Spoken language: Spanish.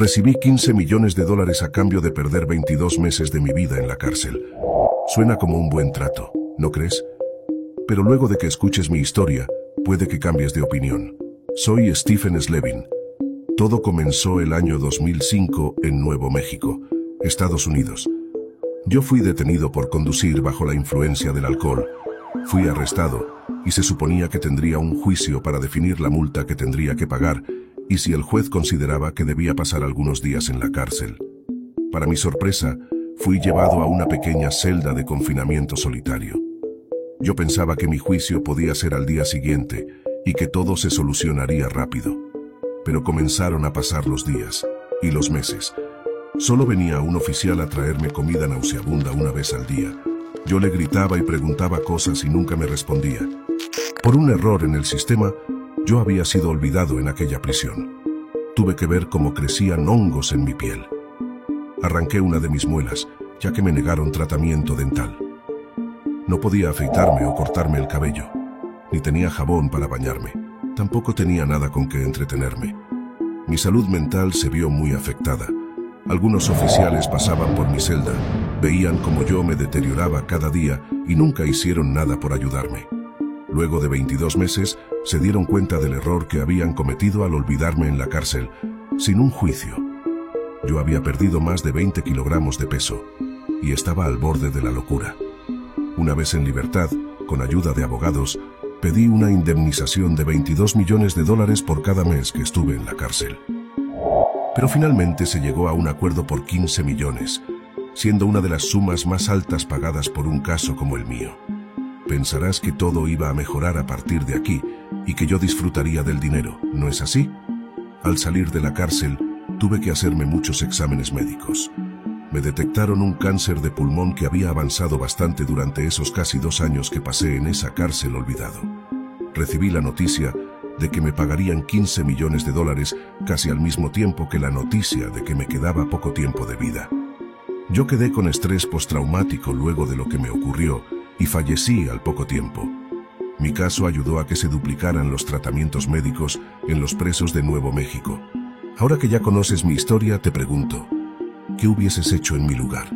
Recibí 15 millones de dólares a cambio de perder 22 meses de mi vida en la cárcel. Suena como un buen trato, ¿no crees? Pero luego de que escuches mi historia, puede que cambies de opinión. Soy Stephen Slevin. Todo comenzó el año 2005 en Nuevo México, Estados Unidos. Yo fui detenido por conducir bajo la influencia del alcohol. Fui arrestado y se suponía que tendría un juicio para definir la multa que tendría que pagar y si el juez consideraba que debía pasar algunos días en la cárcel. Para mi sorpresa, fui llevado a una pequeña celda de confinamiento solitario. Yo pensaba que mi juicio podía ser al día siguiente y que todo se solucionaría rápido. Pero comenzaron a pasar los días y los meses. Solo venía un oficial a traerme comida nauseabunda una vez al día. Yo le gritaba y preguntaba cosas y nunca me respondía. Por un error en el sistema, yo había sido olvidado en aquella prisión. Tuve que ver cómo crecían hongos en mi piel. Arranqué una de mis muelas, ya que me negaron tratamiento dental. No podía afeitarme o cortarme el cabello, ni tenía jabón para bañarme. Tampoco tenía nada con que entretenerme. Mi salud mental se vio muy afectada. Algunos oficiales pasaban por mi celda, veían como yo me deterioraba cada día y nunca hicieron nada por ayudarme. Luego de 22 meses, se dieron cuenta del error que habían cometido al olvidarme en la cárcel, sin un juicio. Yo había perdido más de 20 kilogramos de peso y estaba al borde de la locura. Una vez en libertad, con ayuda de abogados, pedí una indemnización de 22 millones de dólares por cada mes que estuve en la cárcel. Pero finalmente se llegó a un acuerdo por 15 millones, siendo una de las sumas más altas pagadas por un caso como el mío. Pensarás que todo iba a mejorar a partir de aquí y que yo disfrutaría del dinero, ¿no es así? Al salir de la cárcel, tuve que hacerme muchos exámenes médicos. Me detectaron un cáncer de pulmón que había avanzado bastante durante esos casi dos años que pasé en esa cárcel olvidado. Recibí la noticia de que me pagarían 15 millones de dólares casi al mismo tiempo que la noticia de que me quedaba poco tiempo de vida. Yo quedé con estrés postraumático luego de lo que me ocurrió y fallecí al poco tiempo. Mi caso ayudó a que se duplicaran los tratamientos médicos en los presos de Nuevo México. Ahora que ya conoces mi historia, te pregunto, ¿qué hubieses hecho en mi lugar?